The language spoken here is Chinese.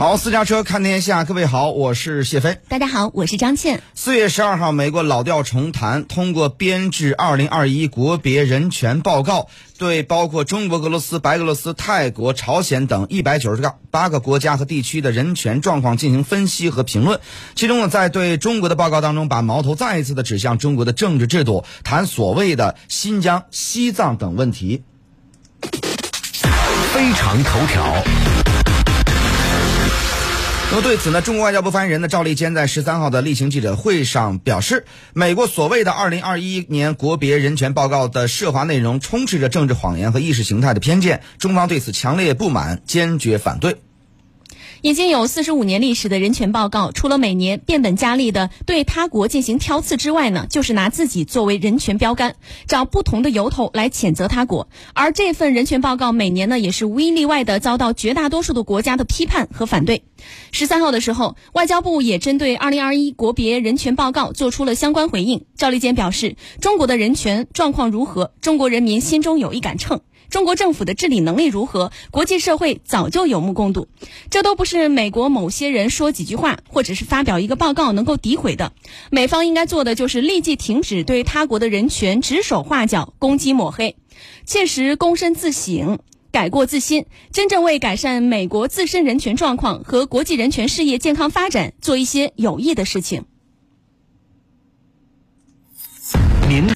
好，私家车看天下，各位好，我是谢飞。大家好，我是张倩。四月十二号，美国老调重弹，通过编制二零二一国别人权报告，对包括中国、俄罗斯、白俄罗斯、泰国、朝鲜等一百九十个八个国家和地区的人权状况进行分析和评论。其中呢，在对中国的报告当中，把矛头再一次的指向中国的政治制度，谈所谓的新疆、西藏等问题。非常头条。对此呢，中国外交部发言人呢赵立坚在十三号的例行记者会上表示，美国所谓的二零二一年国别人权报告的涉华内容充斥着政治谎言和意识形态的偏见，中方对此强烈不满，坚决反对。已经有四十五年历史的人权报告，除了每年变本加厉的对他国进行挑刺之外呢，就是拿自己作为人权标杆，找不同的由头来谴责他国。而这份人权报告每年呢，也是无一例外的遭到绝大多数的国家的批判和反对。十三号的时候，外交部也针对二零二一国别人权报告做出了相关回应。赵立坚表示，中国的人权状况如何，中国人民心中有一杆秤。中国政府的治理能力如何？国际社会早就有目共睹，这都不是美国某些人说几句话，或者是发表一个报告能够诋毁的。美方应该做的就是立即停止对他国的人权指手画脚、攻击抹黑，切实躬身自省、改过自新，真正为改善美国自身人权状况和国际人权事业健康发展做一些有益的事情。